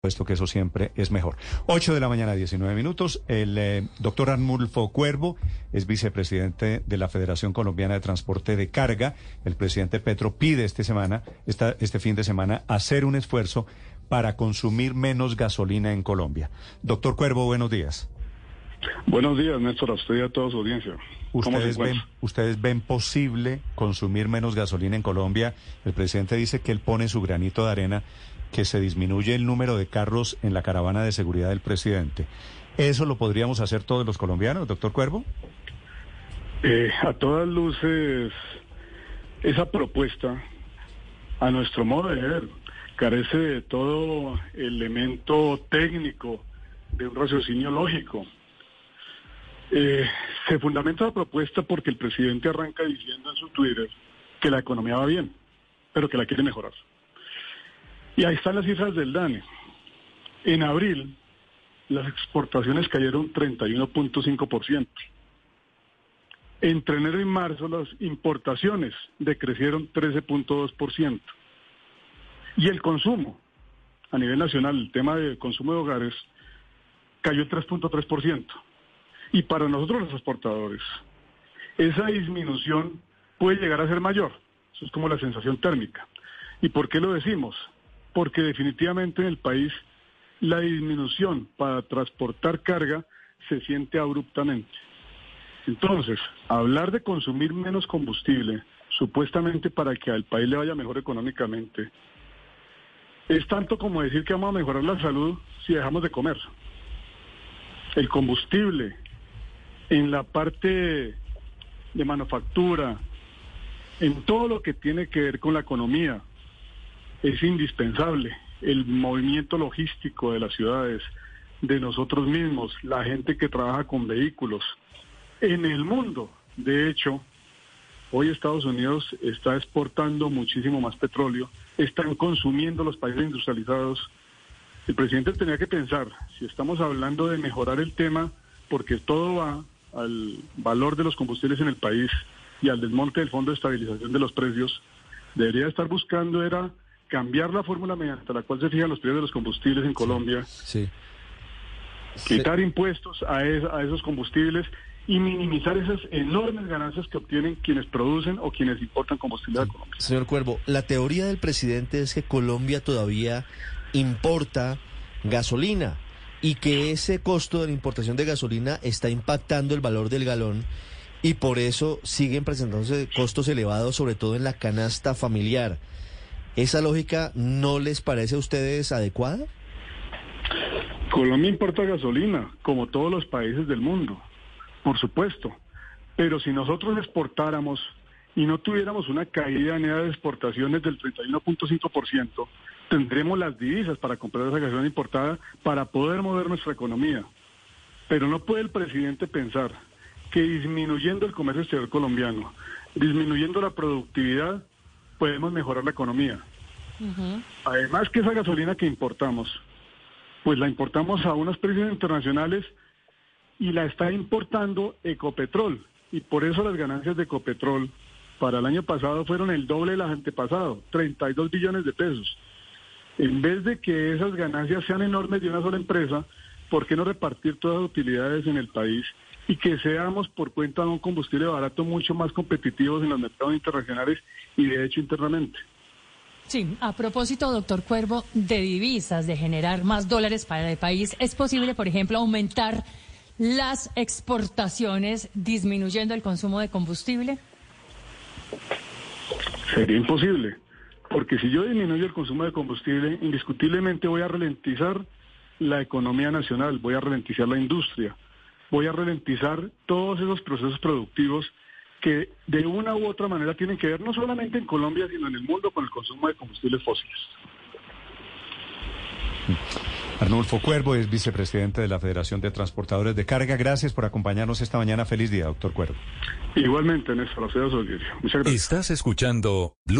puesto que eso siempre es mejor. 8 de la mañana, 19 minutos. El eh, doctor Arnulfo Cuervo es vicepresidente de la Federación Colombiana de Transporte de Carga. El presidente Petro pide este, semana, esta, este fin de semana hacer un esfuerzo para consumir menos gasolina en Colombia. Doctor Cuervo, buenos días. Buenos días, Néstor, a usted y a toda su audiencia. ¿Ustedes ven, ¿Ustedes ven posible consumir menos gasolina en Colombia? El presidente dice que él pone su granito de arena que se disminuye el número de carros en la caravana de seguridad del presidente. ¿Eso lo podríamos hacer todos los colombianos, doctor Cuervo? Eh, a todas luces, esa propuesta, a nuestro modo de ver, carece de todo elemento técnico, de un raciocinio lógico. Eh, se fundamenta la propuesta porque el presidente arranca diciendo en su Twitter que la economía va bien, pero que la quiere mejorar. Y ahí están las cifras del DANE. En abril, las exportaciones cayeron 31.5%. Entre enero y marzo, las importaciones decrecieron 13.2%. Y el consumo, a nivel nacional, el tema de consumo de hogares, cayó 3.3%. Y para nosotros los exportadores, esa disminución puede llegar a ser mayor. Eso es como la sensación térmica. ¿Y por qué lo decimos? porque definitivamente en el país la disminución para transportar carga se siente abruptamente. Entonces, hablar de consumir menos combustible, supuestamente para que al país le vaya mejor económicamente, es tanto como decir que vamos a mejorar la salud si dejamos de comer. El combustible en la parte de manufactura, en todo lo que tiene que ver con la economía, es indispensable. El movimiento logístico de las ciudades, de nosotros mismos, la gente que trabaja con vehículos, en el mundo. De hecho, hoy Estados Unidos está exportando muchísimo más petróleo, están consumiendo los países industrializados. El presidente tenía que pensar, si estamos hablando de mejorar el tema, porque todo va al valor de los combustibles en el país y al desmonte del Fondo de Estabilización de los Precios, debería estar buscando era cambiar la fórmula mediante la cual se fijan los precios de los combustibles en Colombia, sí. quitar impuestos a, a esos combustibles y minimizar esas enormes ganancias que obtienen quienes producen o quienes importan combustible a Colombia. Señor Cuervo, la teoría del presidente es que Colombia todavía importa gasolina y que ese costo de la importación de gasolina está impactando el valor del galón y por eso siguen presentándose costos elevados, sobre todo en la canasta familiar. ¿Esa lógica no les parece a ustedes adecuada? Colombia importa gasolina, como todos los países del mundo, por supuesto. Pero si nosotros exportáramos y no tuviéramos una caída en de exportaciones del 31.5%, tendremos las divisas para comprar esa gasolina importada para poder mover nuestra economía. Pero no puede el presidente pensar que disminuyendo el comercio exterior colombiano, disminuyendo la productividad, podemos mejorar la economía. Además que esa gasolina que importamos, pues la importamos a unos precios internacionales y la está importando Ecopetrol. Y por eso las ganancias de Ecopetrol para el año pasado fueron el doble del antepasado, 32 billones de pesos. En vez de que esas ganancias sean enormes de una sola empresa, ¿por qué no repartir todas las utilidades en el país y que seamos por cuenta de un combustible barato mucho más competitivos en los mercados internacionales y de hecho internamente. Sí, a propósito, doctor Cuervo, de divisas, de generar más dólares para el país, ¿es posible, por ejemplo, aumentar las exportaciones disminuyendo el consumo de combustible? Sería imposible, porque si yo disminuyo el consumo de combustible, indiscutiblemente voy a ralentizar la economía nacional, voy a ralentizar la industria, voy a ralentizar todos esos procesos productivos que de una u otra manera tienen que ver no solamente en Colombia, sino en el mundo con el consumo de combustibles fósiles. Arnulfo Cuervo es vicepresidente de la Federación de Transportadores de Carga. Gracias por acompañarnos esta mañana. Feliz día, doctor Cuervo. Igualmente, Néstor. Muchas gracias. Estás escuchando Blue.